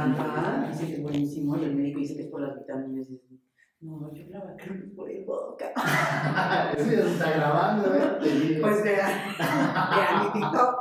Ajá, dice que es buenísimo y el médico dice que es por las vitaminas. y dice, No, yo la vacuno por el boca. Eso ya se está grabando, ¿eh? Pues vean, vean mi TikTok.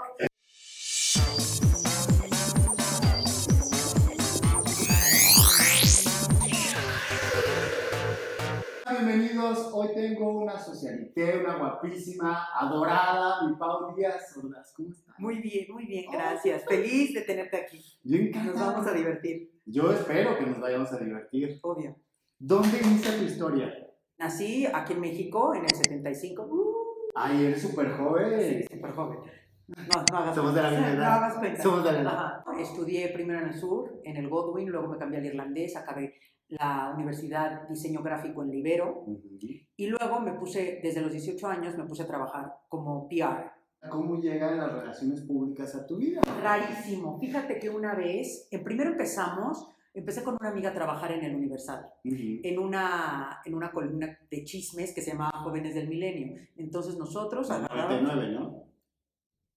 Hoy tengo una socialité, una guapísima, adorada, mi Pau Díaz Ordaz. ¿Cómo estás? Muy bien, muy bien, gracias. Feliz de tenerte aquí. Yo Nos encantado. vamos a divertir, Yo espero que nos vayamos a divertir. obvio. ¿Dónde inicia tu historia? Nací aquí en México en el 75. Uh, Ay, eres súper joven. sí, súper joven. No, no hagas Somos de la misma No edad. hagas cuenta. Somos de la edad. Estudié primero en el sur, en el Godwin, luego me cambié al irlandés, acabé la Universidad Diseño Gráfico en Libero Ujú. y luego me puse, desde los 18 años, me puse a trabajar como PR. ¿Cómo llegan las relaciones públicas a tu vida? Rarísimo. Fíjate que una vez, en primero empezamos, empecé con una amiga a trabajar en el Universal, Ujú. en una, en una columna de chismes que se llamaba Jóvenes del Milenio. Entonces nosotros agarrábamos... 99, ¿no?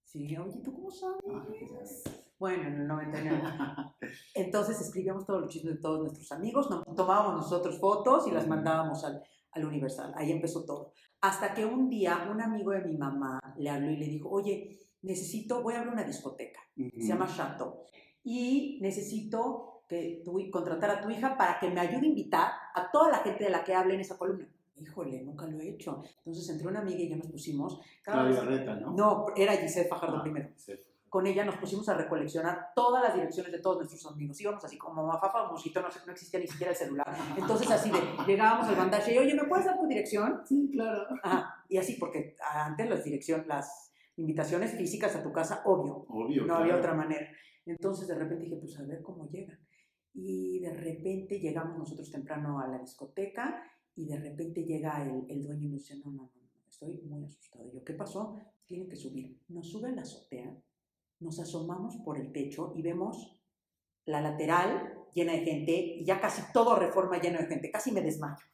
Sí, oye, ¿tú cómo sabes? Ah. Bueno, en el 99. Entonces escribíamos todos los chismes de todos nuestros amigos, nos tomábamos nosotros fotos y las mandábamos al, al Universal. Ahí empezó todo. Hasta que un día un amigo de mi mamá le habló y le dijo, oye, necesito, voy a abrir una discoteca, se llama Chateau, y necesito que tu, contratar a tu hija para que me ayude a invitar a toda la gente de la que hable en esa columna. Híjole, nunca lo he hecho. Entonces entre una amiga y yo nos pusimos... cada Claudia vez- Reta, ¿no? No, era Giselle Fajardo Ah, primero sí. Con ella nos pusimos a recoleccionar todas las direcciones de todos nuestros amigos. Íbamos así como mafafa, mosquito, no, sé, no existía ni siquiera el celular. Entonces así de, llegábamos al bandaje y, oye, ¿me puedes dar tu dirección? Sí, claro. Ajá, y así, porque antes las dirección, las invitaciones físicas a tu casa, obvio, Obvio. no había claro. otra manera. Entonces de repente dije, pues a ver cómo llegan. Y de repente llegamos nosotros temprano a la discoteca y de repente llega el, el dueño y nos dice, no, no, no, no, estoy muy asustado. Y yo, ¿qué pasó? Tienen que subir. Nos sube a la azotea, nos asomamos por el techo y vemos la lateral llena de gente y ya casi todo reforma lleno de gente. Casi me desmayo.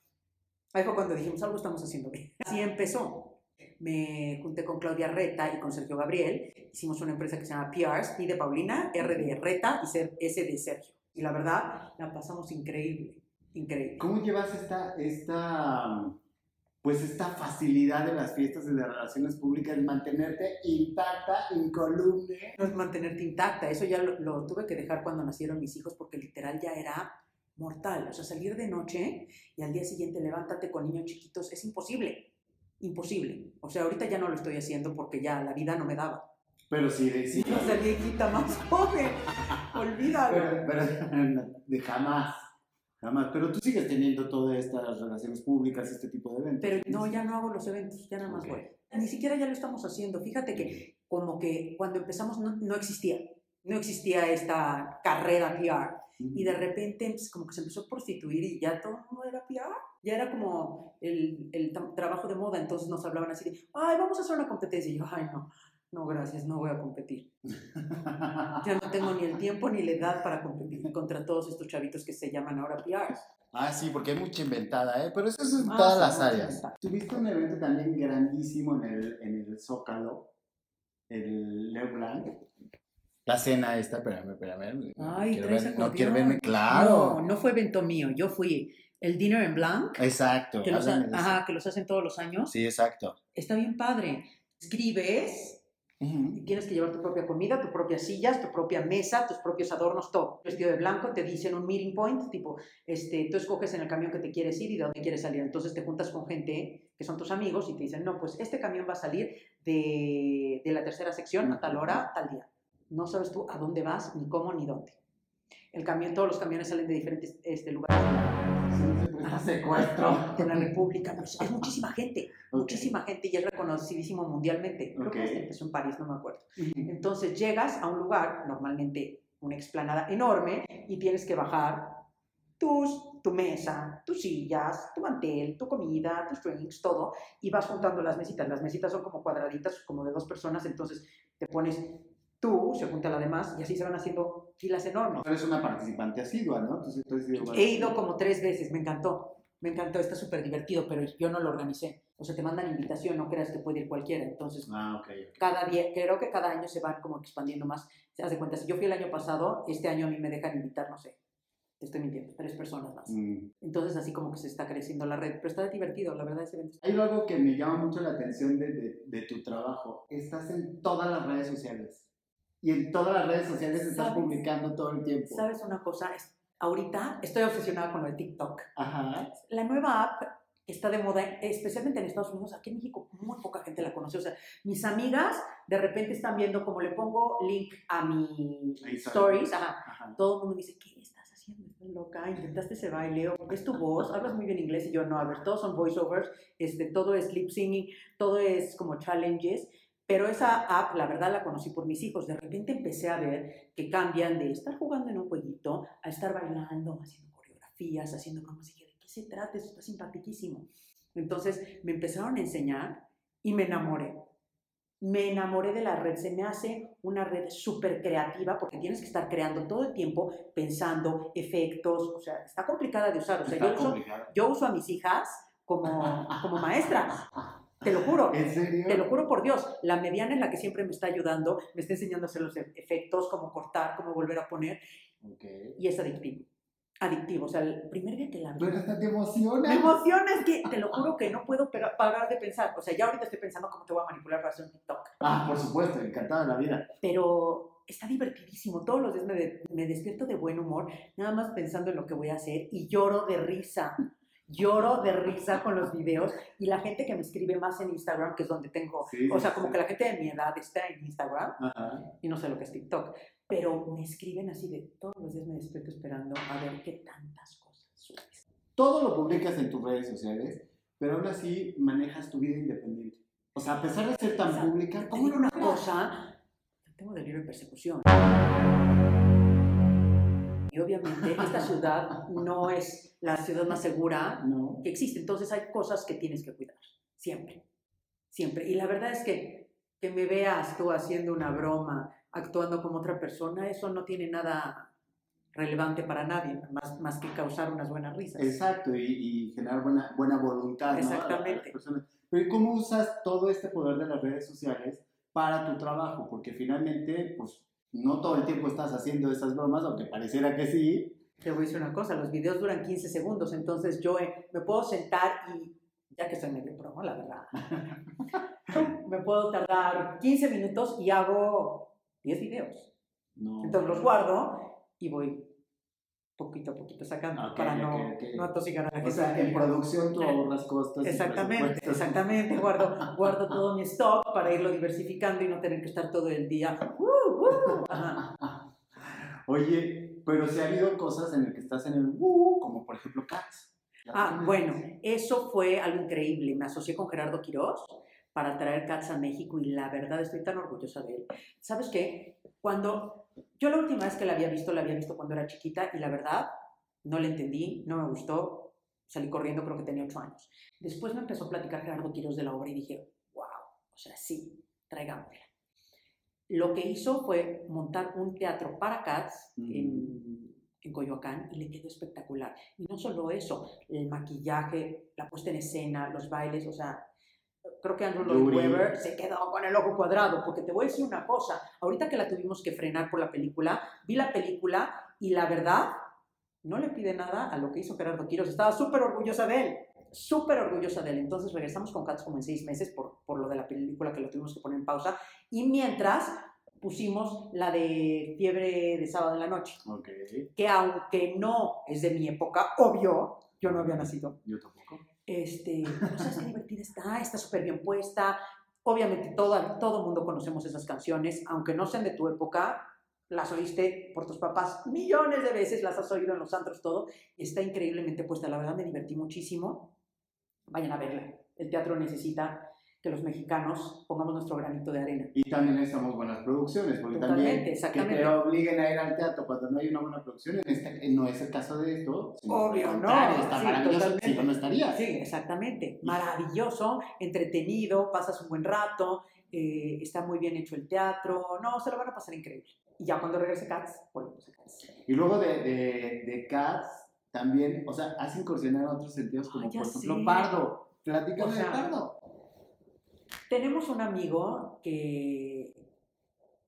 Ahí fue cuando dijimos, algo estamos haciendo bien. Así empezó. Me junté con Claudia Reta y con Sergio Gabriel. Hicimos una empresa que se llama PRs, P de Paulina, R de Reta y S de Sergio. Y la verdad, la pasamos increíble. Increíble. ¿Cómo llevas esta, esta, pues esta facilidad de las fiestas y de relaciones públicas, mantenerte intacta, incoluble? No es mantenerte intacta. Eso ya lo, lo tuve que dejar cuando nacieron mis hijos porque literal ya era mortal. O sea, salir de noche y al día siguiente levántate con niños chiquitos es imposible. Imposible. O sea, ahorita ya no lo estoy haciendo porque ya la vida no me daba. Pero sí, de, sí. No ser viejita más joven. Olvídalo. Pero, pero de jamás, jamás. Pero tú sigues teniendo todas estas relaciones públicas, este tipo de eventos. Pero no, ya no hago los eventos, ya nada más Ok. voy. Ni siquiera ya lo estamos haciendo. Fíjate que como que cuando empezamos no, no existía. No existía esta carrera PR. Y de repente pues, como que se empezó a prostituir y ya todo mundo era PR. Ya era como el, el tra- trabajo de moda. Entonces nos hablaban así de, ay, vamos a hacer una competencia. Y yo, ay, no, no, gracias, no voy a competir. Ya no tengo ni el tiempo ni la edad para competir contra todos estos chavitos que se llaman ahora PRs. Ah, sí, porque hay mucha inventada, ¿eh? Pero eso es en Ah, todas sí, las áreas. inventada. Tuviste un evento también grandísimo en el, en el Zócalo, el Leo Blanc. La cena esta, espérame, espérame. Ay, quiero ver- no quiero verme, claro. No, no fue evento mío. Yo fui el Dinner en Blanc, Exacto. que los, ajá, que los hacen todos los años. Sí, exacto. Está bien padre. Escribes Ujú. y tienes que llevar tu propia comida, tus propias sillas, tu propia mesa, tus propios adornos, todo. Vestido de blanco, te dicen un meeting point, tipo, este, tú escoges en el camión que te quieres ir y de dónde quieres salir. Entonces te juntas con gente que son tus amigos y te dicen, no, pues este camión va a salir de, de la tercera sección a tal hora, tal día. No sabes tú a dónde vas, ni cómo, ni dónde. El camión, todos los camiones salen de diferentes este, lugares Ajá, Secuestro. de la República. Es muchísima gente, muchísima gente y es reconocidísimo mundialmente. Creo que Ok. este empezó en París, no me acuerdo. Entonces llegas a un lugar, normalmente una explanada enorme, y tienes que bajar tus, tu mesa, tus sillas, tu mantel, tu comida, tus drinks, todo, y vas juntando las mesitas. Las mesitas son como cuadraditas, como de dos personas, entonces te pones tú, se junta la demás, y así se van haciendo filas enormes. Eres una participante asidua, ¿no? Entonces, ido He ido como tres veces, me encantó. Me encantó, está súper divertido, pero yo no lo organicé. O sea, te mandan invitación, no creas que puede ir cualquiera. Entonces, Ah, ok. ok. cada día, creo que cada año se van como expandiendo más. Se hace cuenta, si yo fui el año pasado, este año a mí me dejan invitar, no sé, te estoy mintiendo, tres personas más. Mm. Entonces, así como que se está creciendo la red, pero está divertido, la verdad, ese evento. Hay algo que me llama mucho la atención de, de- de tu trabajo. Estás en todas las redes sociales. Y en todas las redes sociales estás publicando todo el tiempo. ¿Sabes una cosa? Ahorita estoy obsesionada con lo de TikTok. Ajá. La nueva app está de moda, especialmente en Estados Unidos. Aquí en México muy poca gente la conoce. O sea, mis amigas de repente están viendo como le pongo link a mi stories. Ajá, Ajá. todo el mundo me dice, ¿qué estás haciendo? Estás loca, intentaste ese baile, o es tu voz, hablas muy bien inglés y yo no, a ver, todos son voiceovers, este, todo es lip singing, todo es como challenges, pero esa app, la verdad, la conocí por mis hijos. De repente empecé a ver que cambian de estar jugando en un jueguito a estar bailando, haciendo coreografías, haciendo bromas. Y dije, ¿de qué se trata? Eso está simpaticísimo. Entonces me empezaron a enseñar y me enamoré. Me enamoré de la red. Se me hace una red súper creativa porque tienes que estar creando todo el tiempo, pensando, efectos. O sea, está complicada de usar. O sea, yo uso, yo uso a mis hijas como, como maestras. Te lo juro. ¿En serio? Te lo juro por Dios, la mediana es la que siempre me está ayudando, me está enseñando a hacer los efectos, cómo cortar, cómo volver a poner, y es adictivo. Adictivo, o sea, el primer día que la vi, Pero hasta te emociona. me emociona, es que te lo juro que no puedo parar de pensar. O sea, ya ahorita estoy pensando cómo te voy a manipular para hacer un TikTok, Ah, por supuesto, encantada la vida. pero está divertidísimo. Todos los días me, de- me despierto de buen humor, nada más pensando en lo que voy a hacer y lloro de risa. Lloro de risa con los videos y la gente que me escribe más en Instagram, que es donde tengo Sí, O sea, como sí. que la gente de mi edad está en Instagram Ajá. y no sé lo que es TikTok, pero me escriben así de todos los días me despierto esperando a ver qué tantas cosas subes. Todo lo publicas en tus redes sociales, pero aún así manejas tu vida independiente. O sea, a pesar de ser tan O sea, pública, ¿cómo lo una cosa, tengo delirio de persecución. Y obviamente esta ciudad no es la ciudad más segura No. que existe, entonces hay cosas que tienes que cuidar, siempre, siempre. Y la verdad es que que me veas tú haciendo una broma, actuando como otra persona, eso no tiene nada relevante para nadie, más, más que causar unas buenas risas. Exacto, y, y generar buena, buena voluntad. a a Exactamente. personas. Pero ¿y cómo usas todo este poder de las redes sociales para tu trabajo? Porque finalmente, pues, no todo el tiempo estás haciendo esas bromas, aunque pareciera que sí. Te voy a decir una cosa, los videos duran 15 segundos, entonces yo eh, me puedo sentar y, ya que soy medio promo, la verdad, me puedo tardar 15 minutos y hago 10 videos. No. Entonces los guardo y voy poquito a poquito sacando Ok, para no, ok. no atosigar a la O gente. sea, en producción tú ahorras costos. Exactamente, exactamente. Guardo, guardo todo mi stock para irlo diversificando y no tener que estar todo el día. "Uh, uh". Ajá. Oye, pero si ha habido cosas en las que estás en el uh, como por ejemplo Cats. ¿Ya Ah, bueno, eso fue algo increíble. Me asocié con Gerardo Quirós para traer Cats a México y la verdad estoy tan orgullosa de él. ¿Sabes qué? Cuando yo la última vez que la había visto, la había visto cuando era chiquita y la verdad no la entendí, no me gustó, salí corriendo, creo que tenía ocho años. Después me empezó a platicar Gerardo Quirós de la obra y dije, wow, o sea, sí, traigámosla. Lo que hizo fue montar un teatro para Cats en, en Coyoacán y le quedó espectacular. Y no solo eso, el maquillaje, la puesta en escena, los bailes, o sea, creo que Andrew Lloyd. Webber se quedó con el ojo cuadrado, porque te voy a decir una cosa, ahorita que la tuvimos que frenar por la película, vi la película y la verdad, no le pide nada a lo que hizo Gerardo Quiros, estaba súper orgullosa de él, súper orgullosa de él. Entonces regresamos con Cats como en seis meses por, por lo de la película que lo tuvimos que poner en pausa, y mientras pusimos la de Fiebre de Sábado en la Noche Ok, que aunque no es de mi época, obvio, yo no había nacido. yo tampoco. Este, no sabes qué divertida está, está súper bien puesta. Obviamente todo, todo mundo conocemos esas canciones, aunque no sean de tu época, las oíste por tus papás millones de veces, las has oído en los antros, todo. Está increíblemente puesta, la verdad me divertí muchísimo. Vayan a verla. El teatro necesita que los mexicanos pongamos nuestro granito de arena. Y también necesitamos buenas producciones, porque Totalmente, también que te obliguen a ir al teatro cuando no hay una buena producción, en este, no es el caso de esto. Obvio, no, Está sí, maravilloso, si no, no estaría. Sí, exactamente. Maravilloso, entretenido, pasas un buen rato, eh, está muy bien hecho el teatro. No, se lo van a pasar increíble. Y ya cuando regrese Cats, volvemos a Cats. Y luego de, de, de Cats, también, o sea, has incursionado en otros sentidos, como ya por ejemplo. Pardo. Platícame O sea, de Pardo. Tenemos un amigo que,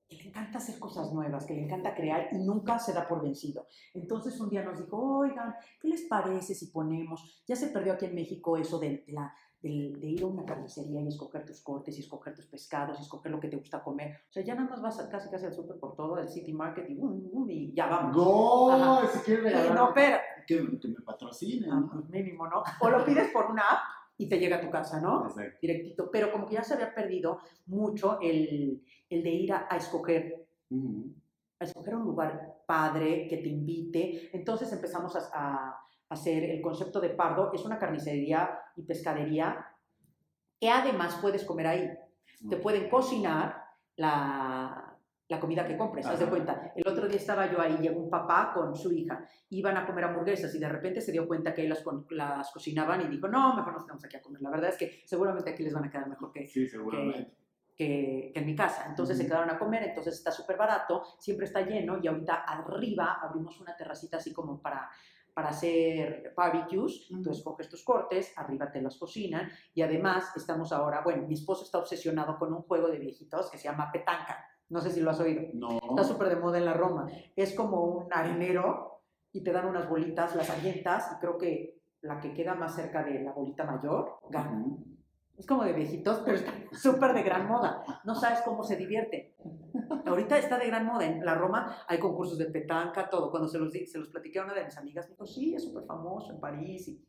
que le encanta hacer cosas nuevas, que le encanta crear y nunca se da por vencido. Entonces un día nos dijo, oigan, ¿qué les parece si ponemos, ya se perdió aquí en México eso de, la, de, ir a una carnicería y escoger tus cortes y escoger tus pescados y escoger lo que te gusta comer. O sea, ya nada más vas a, casi casi al súper por todo, al City Market y, y ya vamos. ¡Go! Si quieres no, pero... Que, que me patrocinen. Ah, pues mínimo, ¿no? O lo pides por una app y te llega a tu casa, ¿no? Exacto. Directito. Pero como que ya se había perdido mucho el, el de ir a, escoger, a escoger un lugar padre que te invite. Entonces empezamos a, a, hacer el concepto de Pardo. Es una carnicería y pescadería que además puedes comer ahí. Te pueden cocinar la, la comida que compres, haz de cuenta. El otro día estaba yo ahí, llegó un papá con su hija, iban a comer hamburguesas y de repente se dio cuenta que las, las cocinaban y dijo, no, mejor nos quedamos aquí a comer. La verdad es que seguramente aquí les van a quedar mejor que, sí, seguramente. que, que, en mi casa. Entonces se quedaron a comer, entonces está súper barato, siempre está lleno y ahorita arriba abrimos una terracita así como para para hacer barbecues, tú escoges tus cortes, arriba te los cocinan y además estamos ahora, bueno, mi esposo está obsesionado con un juego de viejitos que se llama petanca. No sé si lo has oído. No. Está súper de moda en la Roma. Es como un arenero y te dan unas bolitas, las avientas y creo que la que queda más cerca de la bolita mayor gana. Es como de viejitos, pero está súper de gran moda. No sabes cómo se divierte. Ahorita está de gran moda. En la Roma hay concursos de petanca, todo. Cuando se los, se los platiqué a una de mis amigas, me dijo, sí, es súper famoso en París. Y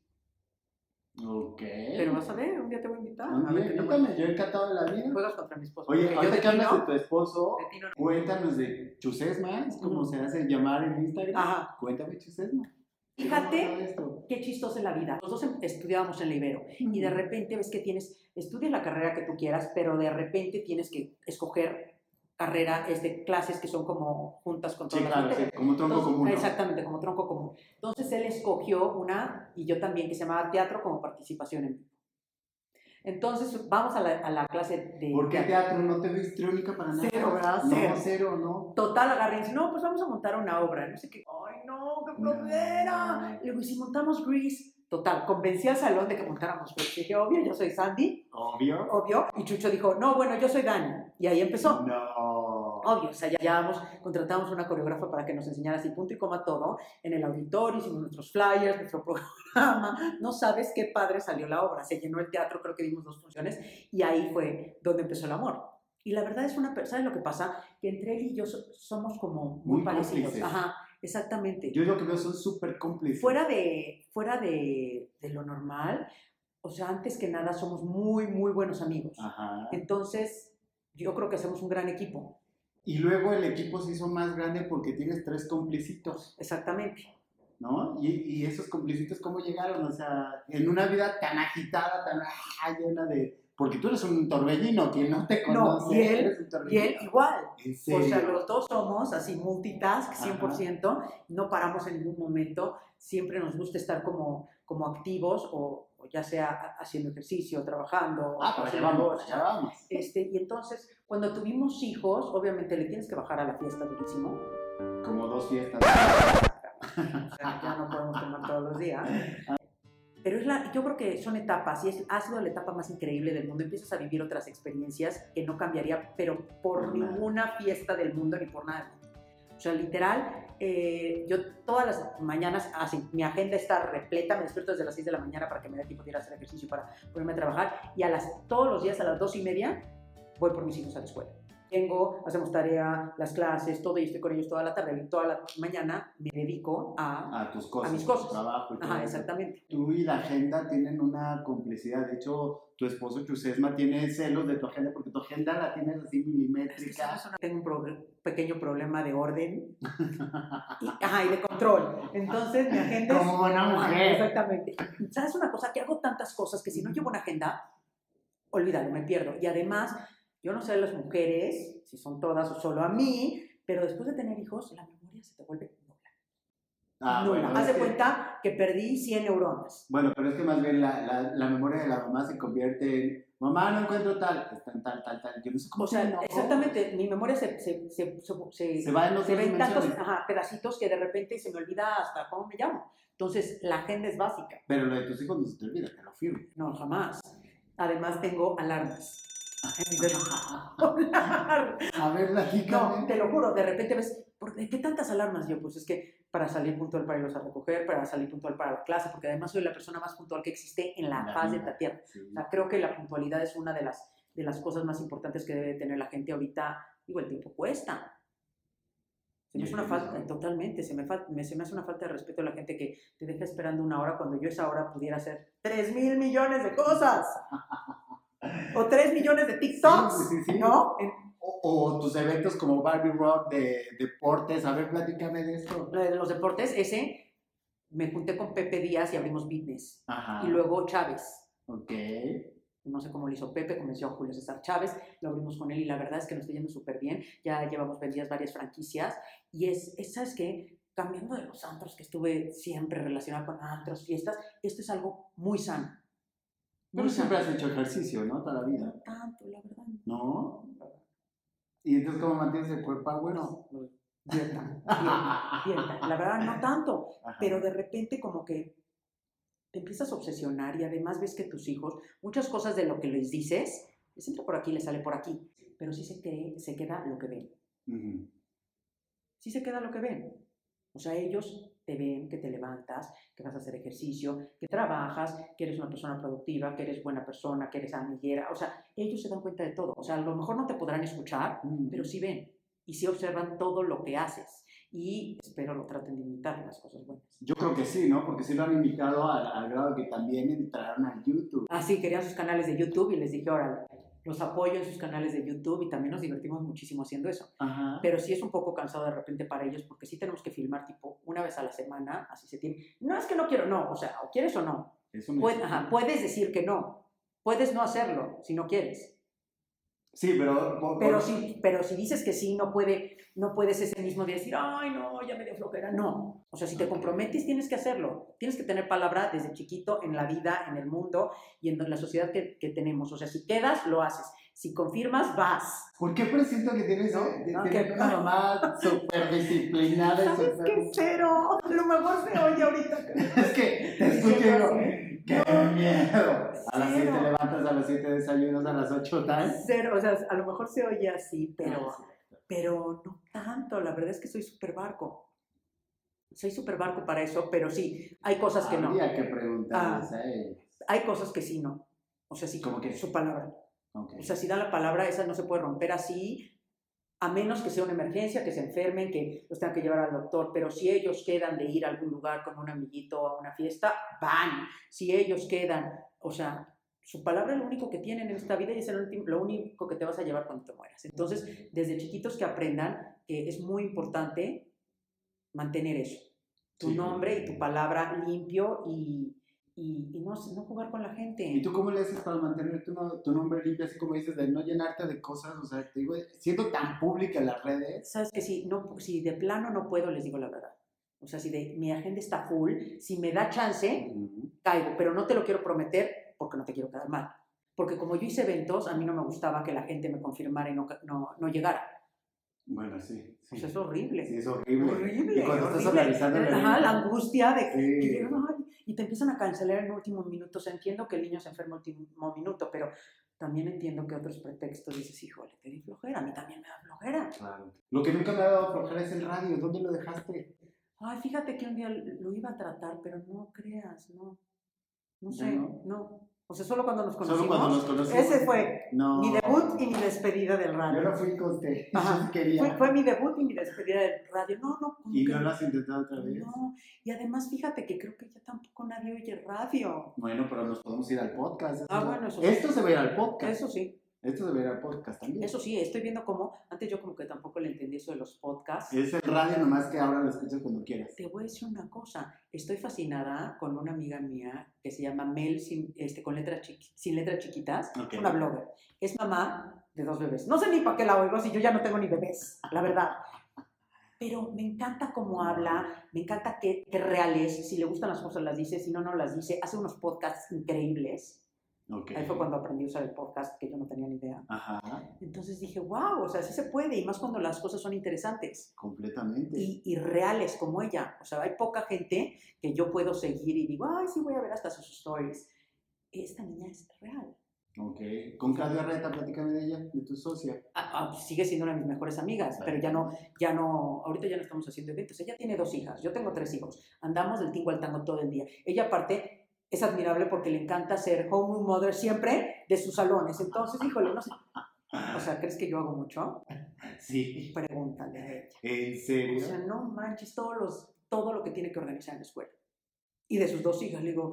Ok. Pero vas a ver, un día te voy a invitar. Un a día, invítame, yo encantado de la vida. Juegas contra mi esposo. Oye, ahorita que hablas de tu esposo, de cuéntanos de Chusesma, es como se hace llamar en Instagram. Ajá. Cuéntame Chusesma. Fíjate qué chistoso es la vida. Los dos estudiábamos en la Ibero y de repente ves que tienes, estudias la carrera que tú quieras, pero de repente tienes que escoger carrera es de clases que son como juntas con todas sí, las claro, sí, como tronco común. ¿no? Exactamente, como tronco común. Entonces él escogió una, y yo también, que se llamaba teatro como participación en vivo. Entonces vamos a la, a la clase de... ¿Por qué teatro? ¿No te ves triónica para nada? Cero, ¿verdad? No, Cero. cero, ¿no? Total, agarré y dice, no, pues vamos a montar una obra. No sé qué. Ay, no, qué flojera. No. Le digo, ¿y si montamos Grease? Total, convencí al salón de que montáramos Grease. Dije, obvio, yo soy Sandy, Obvio. obvio. Y Chucho dijo, no, bueno, yo soy Dani. Y ahí empezó. No. Obvio, o sea, ya contratamos una coreógrafa para que nos enseñara así punto y coma todo en el auditorio, hicimos nuestros flyers, nuestro programa. No sabes qué padre salió la obra. Se llenó el teatro, creo que dimos dos funciones y ahí fue donde empezó el amor. Y la verdad es una, ¿sabes lo que pasa? Que entre él y yo so- somos como muy, Muy parecidos. cómplices. Ajá, exactamente. Yo lo que veo son súper cómplices. fuera de, fuera de, de lo normal, o sea, antes que nada somos muy, muy buenos amigos. Ajá. Entonces, yo creo que hacemos un gran equipo. Y luego el equipo se hizo más grande porque tienes tres complicitos, Exactamente. ¿no? Y, y esos complicitos, ¿cómo llegaron? O sea, en una vida tan agitada, tan ah, llena de... Porque tú eres un torbellino, quien no te No, conoce, y él- Y él igual. ¿En O serio? sea, los dos somos así multitask 100%, no paramos en ningún momento, siempre nos gusta estar como, como activos o, o ya sea haciendo ejercicio, trabajando, Ah, para allá haciendo vamos, cosas. para allá vamos. Este, y entonces, cuando tuvimos hijos, obviamente le tienes que bajar a la fiesta durísimo. Como dos fiestas. O sea, ya no podemos tomar todos los días. Pero es la, yo creo que son etapas y es, ha sido la etapa más increíble del mundo. Empiezas a vivir otras experiencias que no cambiaría, pero por nada. ninguna fiesta del mundo ni por nada. O sea, literal, eh, yo todas las mañanas, así, mi agenda está repleta, me despierto desde las 6 de la mañana para que me dé tiempo de ir a hacer ejercicio para ponerme a trabajar y a las, todos los días a las 2 y media voy por mis hijos a la escuela. Vengo, hacemos tarea, las clases, todo y estoy con ellos toda la tarde toda la mañana me dedico a... A tus cosas. A mis cosas. trabajo y Ajá, exactamente. Tú y la agenda tienen una complicidad. De hecho, tu esposo Chusesma tiene celos de tu agenda porque tu agenda la tienes así Es que milimétrica. somos una- Tengo un pro- pequeño problema de orden y, ajá, y de control. Entonces, mi agenda es... Como buena mujer. Exactamente. ¿Sabes una cosa? Que hago tantas cosas que si no llevo una agenda, olvídalo, me pierdo. Y además, yo no sé las mujeres, si son todas o solo a mí, pero después de tener hijos, la memoria se te vuelve nula. Ah, nula. bueno, Haz de que- cuenta que perdí 100 neuronas. Bueno, pero es que más bien la, la, la memoria de la mamá se convierte en, mamá, no encuentro tal, en tal, tal, tal. Yo no sé cómo O sea, se exactamente, mi memoria se, se, se, se, Se va en se otras ven tantos ajá, pedacitos que de repente se me olvida hasta cómo me llamo. Entonces, la agenda es básica. Pero lo de tus hijos no se te olvida, te lo firmo. No, jamás. Además, tengo alarmas. En mi celular. A ver, No, platícame. te lo juro, de repente ves, ¿por ¿de qué tantas alarmas yo? Pues es que para salir puntual para irlos a recoger, para salir puntual para la clase, porque además soy la persona más puntual que existe en la La faz de esta tierra. Sí. O sea, creo que la puntualidad es una de las, de las cosas más importantes que debe tener la gente ahorita. Digo, el tiempo cuesta. Se me hace una falta, totalmente, se me, fal- me- se me hace una falta de respeto a la gente que te deja esperando una hora cuando yo esa hora pudiera hacer 3 mil millones de cosas. O 3 millones de TikToks, Sí, sí, sí. ¿no? O, o tus eventos como Barbie Rock de deportes. A ver, platícame de esto. De los deportes, ese, me junté con Pepe Díaz y abrimos Fitness. Ajá. Y luego Chávez. Ok. No sé cómo lo hizo Pepe, convenció a Julio César Chávez, lo abrimos con él y la verdad es que nos está yendo súper bien. Ya llevamos vendidas varias franquicias y es, es ¿sabes qué? Cambiando de los antros que estuve siempre relacionado con antros, fiestas, esto es algo muy sano. Pero siempre has hecho ejercicio, ¿no? Toda la vida. No tanto, la verdad. ¿No? ¿Y entonces cómo mantienes el cuerpo power? No, no, dieta, dieta, dieta. La verdad, no tanto. Ajá. pero de repente como que te empiezas a obsesionar y además ves que tus hijos, muchas cosas de lo que les dices, les entra por aquí, les sale por aquí, pero sí se, cree, se queda lo que ven, sí se queda lo que ven. O sea, ellos te ven que te levantas, que vas a hacer ejercicio, que trabajas, que eres una persona productiva, que eres buena persona, que eres amiguera. O sea, ellos se dan cuenta de todo. O sea, a lo mejor no te podrán escuchar, Ujú. pero sí ven y sí observan todo lo que haces. Y espero lo traten de imitar las cosas buenas. Yo creo que sí, ¿no? Porque sí lo han invitado al, al grado que también entraron a YouTube. Ah, sí, querían sus canales de YouTube y les dije, órale, los apoyo en sus canales de YouTube y también nos divertimos muchísimo haciendo eso. Ajá. Pero sí es un poco cansado de repente para ellos porque sí tenemos que filmar tipo una vez a la semana, así se tiene. No es que no quiero, no, o sea, o quieres o no. Eso me Puede- ajá, puedes decir que no, puedes no hacerlo si no quieres. Sí, pero... por- Pero por- sí, pero si dices que sí, no, puede, no puedes ese mismo día decir, ay, no, ya me dio flojera. No. O sea, si te comprometes, tienes que hacerlo. Tienes que tener palabra desde chiquito en la vida, en el mundo y en la sociedad que, que tenemos. O sea, si quedas, lo haces. Si confirmas, vas. ¿Por qué presiento que tienes, No, eh, no, tienes que- una mamá súper disciplinada ¿Sabes súper... qué? Cero. Lo mejor se oye ahorita. Es que te escucho ¡qué miedo! A las 7 Cero. levantas, a las 7 desayunas, a las 8 tal. Cero. O sea, a lo mejor se oye así, pero, pero no tanto. La verdad es que soy súper barco. Soy súper barco para eso, pero sí, hay cosas que no. Habría que preguntarles Ah. a ellos. hay cosas que sí no. O sea, sí, ¿Cómo que? su palabra. Ok. O sea, si dan la palabra, esa no se puede romper así, a menos que sea una emergencia, que se enfermen, que los tengan que llevar al doctor. Pero si ellos quedan de ir a algún lugar con un amiguito a una fiesta, van. Si ellos quedan, o sea, su palabra es lo único que tienen en esta vida y es el último- lo único que te vas a llevar cuando te mueras. Entonces, desde chiquitos que aprendan que es muy importante mantener eso. Tu Sí. nombre y tu palabra limpio y, y, y no, no jugar con la gente. ¿Y tú cómo le haces para mantener tu, no- tu nombre limpio, así como dices, de no llenarte de cosas? O sea, te digo, siendo tan pública en las redes. Sabes que si, no, si de plano no puedo, les digo la verdad. O sea, si de, mi agenda está full, si me da chance, Ujú. caigo, pero no te lo quiero prometer porque no te quiero quedar mal. Porque como yo hice eventos, a mí no me gustaba que la gente me confirmara y no, no, no llegara. Bueno, sí. sí. O sea, es horrible. Sí, es horrible. Horrible. Y cuando estás organizando el Ajá, la angustia de que y te empiezan a cancelar en último minuto. O sea, entiendo que el niño se enferma en último minuto, pero también entiendo que otros pretextos dices, híjole, te di flojera, a mí también me da flojera. Claro. Lo que nunca me ha dado flojera es el radio. ¿Dónde lo dejaste? Ay, fíjate que un día lo iba a tratar, pero no creas, no. No ¿Ya sé, no? no. O sea, solo cuando nos conocimos. Solo cuando nos conocimos. Ese fue No. mi debut y mi despedida del Yo radio. no fui con usted. Yo. Fue, fue mi debut y mi despedida del radio. No, no, ¿Y que- no lo has intentado otra vez? No, y además fíjate que creo que ya tampoco nadie oye radio. Bueno, pero nos podemos ir al podcast. Ah, bueno, eso sí. Esto se va a ir al podcast. Eso sí, Esto se va a ir al podcast también. eso sí, estoy viendo cómo, antes yo como que tampoco le entendí eso de los podcasts. Es el radio, nomás que ahora lo escuchas cuando quieras. Te voy a decir una cosa, estoy fascinada con una amiga mía que se llama Mel sin, este, con letras sin letras chiquitas, Ok. una blogger. Es mamá de dos bebés. No sé ni para qué la oigo si yo ya no tengo ni bebés, la verdad. Pero me encanta cómo habla, me encanta que, que real es, si le gustan las cosas las dice, si no, no las dice. Hace unos podcasts increíbles. Ok. Ahí fue cuando aprendí a usar el podcast, que yo no tenía ni idea. Ajá, Entonces dije, wow, o sea, sí se puede, y más cuando las cosas son interesantes completamente. y, y reales como ella. O sea, hay poca gente que yo puedo seguir y digo, ay, sí voy a ver hasta sus stories. Esta niña es real. Ok. Con Claudia Reta, platícame de ella, de tu socia. Ah, ah, sigue siendo una de mis mejores amigas, pero ya no, ya no, ahorita ya no estamos haciendo eventos. Ella tiene dos hijas, yo tengo tres hijos. Andamos del tingo al tango todo el día. Ella aparte es admirable porque le encanta ser home mother siempre de sus salones. Entonces, híjole, no sé. O sea, ¿crees que yo hago mucho? Sí. Pregúntale a ella. ¿En O serio? sea, no manches todos los, todo lo que tiene que organizar en la escuela. Y de sus dos hijas le digo,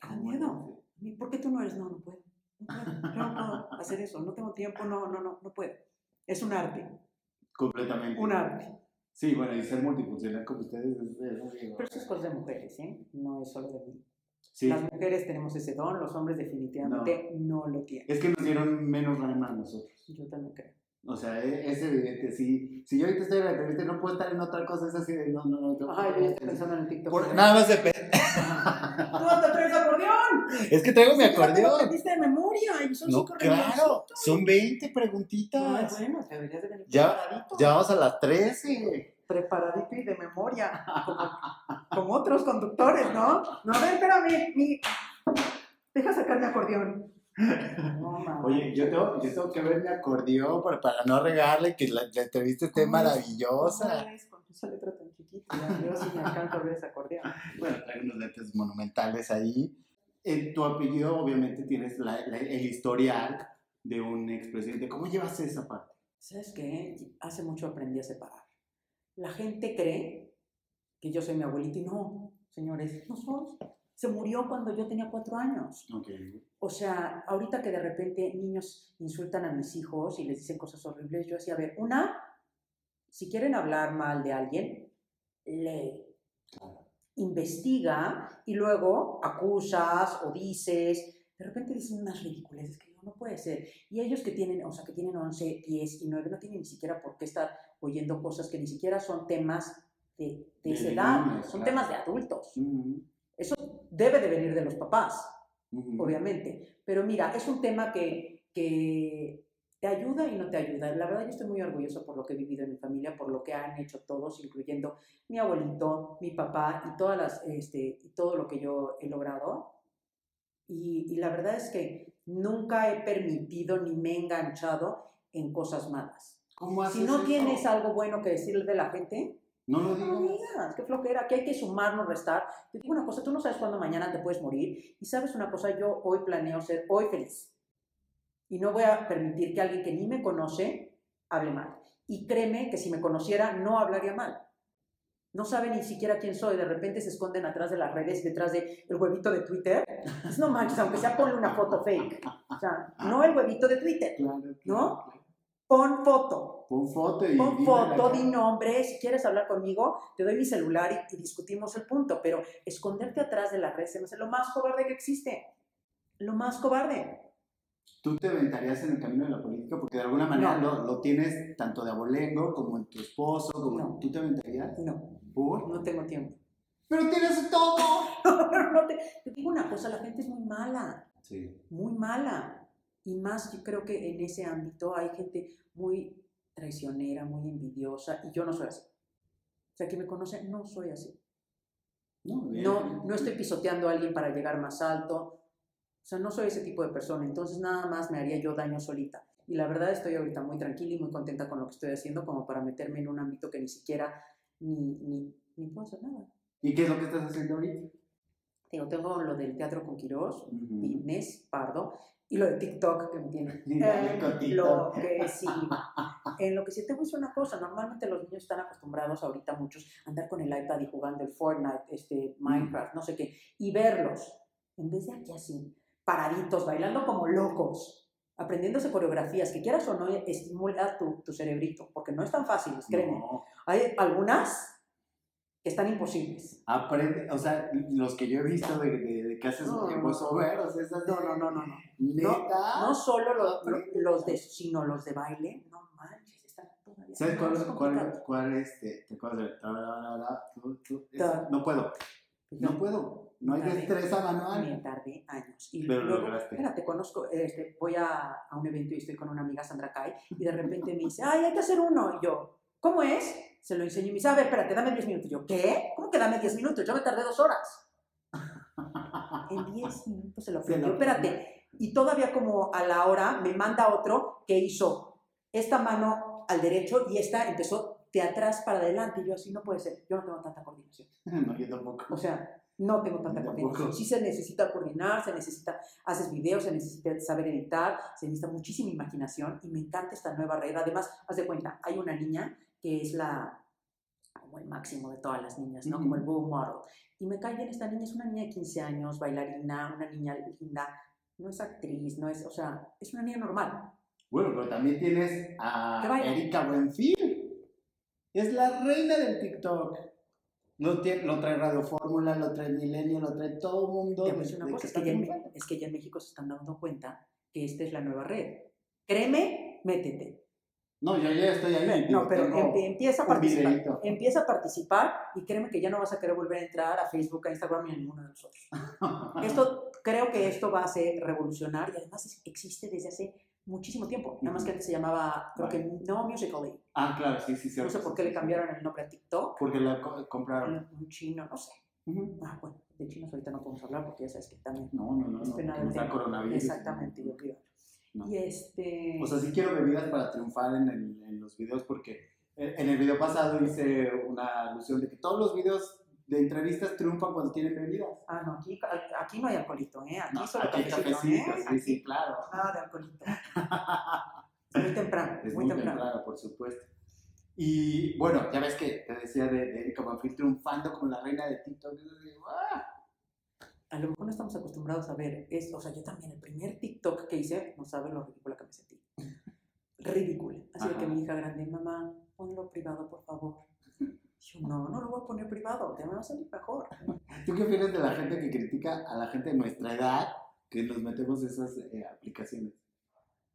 ¡Ah, da miedo. ¿Y ¿Por qué tú no eres? No, no puedo. No puedo. No puedo hacer eso. No tengo tiempo. No, no, no, no puedo. Es un arte. Completamente. Un arte. Sí, bueno, y ser multifuncional como ustedes es... es- es- Pero eso es cosa de mujeres, ¿eh? No es solo de mí. Sí. Las mujeres tenemos ese don, los hombres definitivamente no, lo tienen. Es que nos dieron menos rama a nosotros. Yo también creo. O sea, e- es, evidente. Si, si yo ahorita estoy en la entrevista no puedo estar en otra cosa, es así de no, no, no. tengo- Ay, yo estoy pensando en el TikTok. Por- nada más de pe- ¡Tú hasta traes acordeón! Es que traigo mi te acordeón. aprendiste de memoria son No, claro. Son 20 Ay, preguntitas. bueno, deberías de venir Ya-. Ya vamos a las 13. Preparadito y de memoria, como, como otros conductores, ¿no? No, a ver, espérame, mi... Deja sacar mi acordeón. No. Oye, yo tengo, yo tengo que ver mi acordeón para, para no regarle que la, la entrevista esté maravillosa. ¿Cómo es con esa letra tan chiquita? Yo sí me encanta ver ese acordeón. Bueno, traigo unos lentes monumentales ahí. En tu apellido, obviamente, tienes la- la- el historial de un expresidente. ¿Cómo llevas esa parte? ¿Sabes qué? Hace mucho aprendí a separar. La gente cree que yo soy mi abuelito y no, señores, no soy. Se murió cuando yo tenía cuatro años. Ok. O sea, ahorita que de repente niños insultan a mis hijos y les dicen cosas horribles, yo decía, a ver, una, si quieren hablar mal de alguien, Claro. investiga y luego acusas o dices, de repente dicen unas ridiculeces que digo, no puede ser. Y ellos que tienen, o sea, que tienen 11, 10 y 9, no tienen ni siquiera por qué estar oyendo cosas que ni siquiera son temas de, de esa edad, niños, son claro. temas de adultos. Ujú, Eso debe de venir de los papás ujú. obviamente. Pero mira, es un tema que, que te ayuda y no te ayuda. La verdad yo estoy muy orgulloso por lo que he vivido en mi familia, por lo que han hecho todos, incluyendo mi abuelito, mi papá y, todas las, este, todo lo que yo he logrado. Y, y la verdad es que nunca he permitido ni me he enganchado en cosas malas. ¿Cómo haces Si no eso? tienes algo bueno que decirle de la gente, No lo no digas. digas, qué flojera, que hay que sumar, no restar. Te digo una cosa, tú no sabes cuándo mañana te puedes morir. Y sabes una cosa, yo hoy planeo ser hoy feliz. Y no voy a permitir que alguien que ni me conoce hable mal. Y créeme que si me conociera, no hablaría mal. No sabe ni siquiera quién soy. De repente se esconden atrás de las redes, detrás del huevito de Twitter. Pues no manches, aunque sea ponle una foto fake. O sea, no el huevito de Twitter. ¿No? Pon foto. Pon foto y. Pon foto, di nombre, si quieres hablar conmigo, te doy mi celular y, y discutimos el punto, pero esconderte atrás de la red se me hace lo más cobarde que existe. Lo más cobarde. ¿Tú te aventarías en el camino de la política? Porque de alguna manera No. lo, lo tienes tanto de abolengo como en tu esposo. Como No. ¿Tú te aventarías? No, ¿Por? no tengo tiempo. ¡Pero tienes todo! No te, te digo una cosa, la gente es muy mala, Sí. muy mala. Y más yo creo que en ese ámbito hay gente muy traicionera, muy envidiosa, y yo no soy así. O sea, quien me conoce, no soy así. No, bien. No, no estoy pisoteando a alguien para llegar más alto. O sea, no soy ese tipo de persona. Entonces, nada más me haría yo daño solita. Y la verdad estoy ahorita muy tranquila y muy contenta con lo que estoy haciendo como para meterme en un ámbito que ni siquiera ni, ni, ni puedo hacer nada. ¿Y qué es lo que estás haciendo ahorita? Digo, tengo lo del teatro con Quirós, Ujú. Inés Pardo, y lo de TikTok que me tiene. Lo que sí. En lo que sí te voy a decir una cosa, normalmente los niños están acostumbrados ahorita muchos a andar con el iPad y jugando el Fortnite, este, Minecraft, no sé qué, y verlos, en vez de aquí así, paraditos, bailando como locos, aprendiéndose coreografías, que quieras o no, estimula tu, tu cerebrito, porque no es tan fácil, créeme. No. Hay algunas que están imposibles. Aprende, o sea, los que yo he visto de, de que haces No, no, no. voiceoveros, esas de- No, no, no, no, no. ¿Neta? No solo lo- lo- Aprende. los de, sino los de baile, no manches, están todavía ¿Sabes cuál, más cuál, cuál este? ¿Te acuerdas de- es-. No puedo, Pues no puedo. No hay destreza manual. Me tardé años. Y Pero lo luego, lograste. espérate, conozco, este, voy a, a un evento y estoy con una amiga, Sandra Kai, y de repente me dice, ay, hay que hacer uno. Y yo, ¿cómo es? Se lo enseño y me dice, a ver, espérate, dame 10 minutos. Y yo, ¿qué? ¿Cómo que dame 10 minutos? Yo me tardé dos horas. En 10 minutos se lo aprendió. lo Espérate, y todavía como a la hora me manda otro que hizo esta mano al derecho y esta empezó de atrás para adelante. Y yo así no puede ser, yo no tengo tanta coordinación. No, yo tampoco. O sea, no tengo tanta coordinación. Sí se necesita coordinar, se necesita, haces videos, se necesita saber editar, se necesita muchísima imaginación y me encanta esta nueva red. Además, haz de cuenta, hay una niña que es la, como el máximo de todas las niñas, ¿no? Como el role model. Y me cae bien esta niña, es una niña de 15 años, bailarina, una niña linda, no es actriz, no es, o sea, es una niña normal. Bueno, pero también tienes a. Erika Buenfil. Es la reina del TikTok. Lo, tie- lo trae Radio Fórmula, lo trae Milenio, lo trae todo el mundo. Cosa, que es que, ya en, es que ya en México se están dando cuenta que esta es la nueva red. Créeme, métete. No, yo ya estoy ahí. No, pero em- empieza a participar. Empieza a participar y créeme que ya no vas a querer volver a entrar a Facebook, a Instagram ni a ninguno de nosotros. Esto, creo que esto va a ser revolucionar y además existe desde hace muchísimo tiempo. Nada más que antes se llamaba, creo que no Musical.ly. Ah, claro, sí, sí, sí. No sé por qué le cambiaron el nombre a TikTok. Porque la co- compraron. Un chino, no sé. Ah, bueno, de chinos ahorita no podemos hablar porque ya sabes que también No, no, no. es no, el no está coronavirus. Exactamente, yo olvido. No. Y este... O sea, sí quiero bebidas para triunfar en, el- en los videos porque en el video pasado hice una alusión de que todos los videos de entrevistas triunfan cuando tienen bebidas. Ah, no, aquí, aquí no hay alcoholito, ¿eh? Aquí No, solo aquí hay cafecito, cafecito, ¿eh? sí, sí, claro. Nada de alcoholito. muy temprano, Es muy, temprano. por supuesto. Y bueno, ya ves que te decía de, de Erika Buenfil triunfando como la reina de TikTok. ¡ah! A lo mejor no estamos acostumbrados a ver esto. O sea, yo también, el primer TikTok que hice, no sabes lo ridícula que me sentí. Ridícula. Así de que Ajá. mi hija grande, mamá, ponlo privado, por favor. Yo, no, no lo voy a poner privado, te va a salir mejor. ¿Tú qué opinas de la gente que critica a la gente de nuestra edad que nos metemos esas eh, aplicaciones?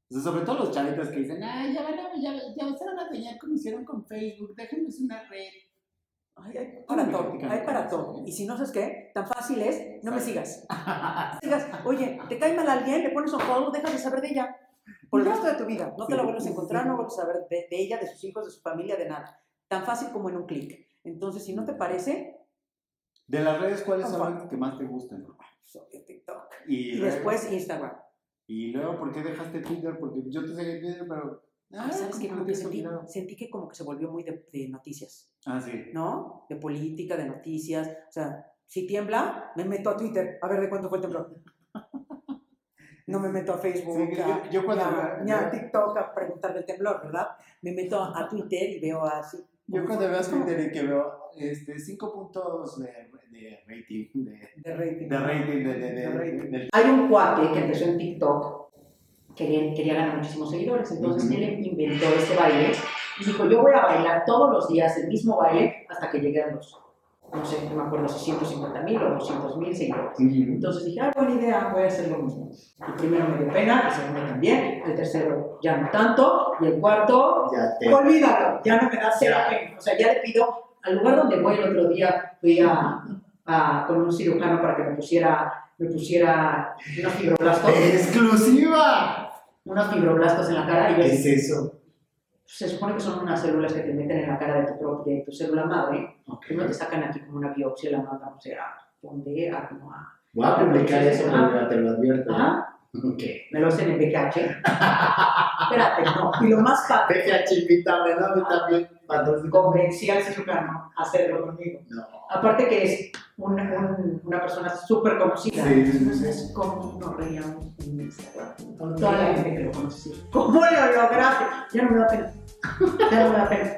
O sea, sobre todo los chavitos que dicen, ay, ya van a, ya, ya se van a dañar como hicieron con Facebook, déjenos una red. Ay, hay para todo, hay para todo. Y si no sabes qué, tan fácil es, no me sigas. sigas. Oye, te cae mal alguien, le pones un follow, dejas de saber de ella. Por el resto de tu vida. No te la vuelves a encontrar, no vuelves a saber de, de ella, de sus hijos, de su familia, de nada. Tan fácil como en un clic. Entonces, si no te parece, De las redes, ¿cuáles son las que más te gustan? TikTok. Y, Y luego- después Instagram. Y luego, ¿por qué dejaste Twitter? Porque yo te seguí en Twitter, pero... Ah, ¿Sabes qué? como que sentí, sentí que como que se volvió muy de, de noticias, Ah, sí. ¿no? De política, de noticias. O sea, si tiembla, me meto a Twitter a ver de cuánto fue el temblor. No me meto a Facebook, Sí, yo- a- yo cuando- ni a, ni a TikTok a preguntar del temblor, ¿verdad? Me meto a Twitter y veo así. Yo cuando veo como Twitter y que veo este, cinco puntos de, de rating, de, De rating. de rating, de, de, de- De rating. Hay un cuate que empezó en TikTok, quería, quería ganar muchísimos seguidores, entonces Ujú. él inventó este baile y dijo, yo voy a bailar todos los días el mismo baile hasta que llegue a los, no sé, no me acuerdo si 150 mil o 200 mil seguidores. Entonces dije, ah, buena idea, voy a hacer lo mismo. El primero me dio pena, el segundo también, el tercero ya no tanto, y el cuarto, Ya te... olvídalo, ya no me da cero pena. O sea, ya le pido, al lugar donde voy el otro día, fui a, a- con un cirujano para que me pusiera, me pusiera unos fibroblastos, ¡Exclusiva! Unos fibroblastos en la cara, y ¿Qué es eso? se supone que son unas células que te meten en la cara de tu, propia, de tu célula madre, primero te sacan aquí como una biopsia, la mandan, o sea, donde, a, como a, Voy a publicar eso, pero te lo advierto. ajá, me lo hacen en BKH. Espérate, no, y lo más padre, PGH, invítame, ¿no? A mí también. Convencí al cirujano a hacerlo conmigo. No. Aparte que es una, un- una persona súper conocida. Sí, sí, sí. Entonces, ¿cómo nos reíamos en Instagram? Con toda la gente que lo conocía. ¿Cómo lo lograste? Ya no me da pena. Ya no me da pena.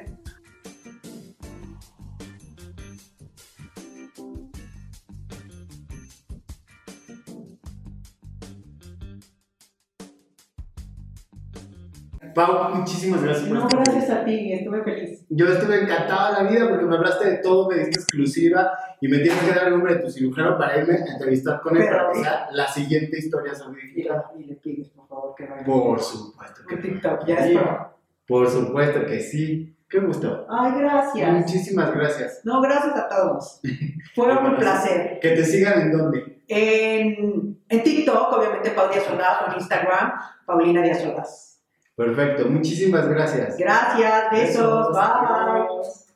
Pau, muchísimas gracias No, estar gracias a ti, estuve feliz. Yo estuve encantado de la vida porque me hablaste de todo, me diste exclusiva y me tienes que dar el nombre de tu cirujano para irme a entrevistar con él Pero- para que sea la siguiente historia sobre Y, le pides, por favor, que vaya. Por supuesto que TikTok, ya sí. Por supuesto que sí. Qué gusto. Ay, gracias. Muchísimas gracias. No, gracias a todos. Fue un placer. Que te sigan en dónde. En, en TikTok, obviamente, Pau Díaz Ordaz, en Instagram, Paulina Díaz Ordaz. Perfecto. Muchísimas gracias. Gracias, besos, bye.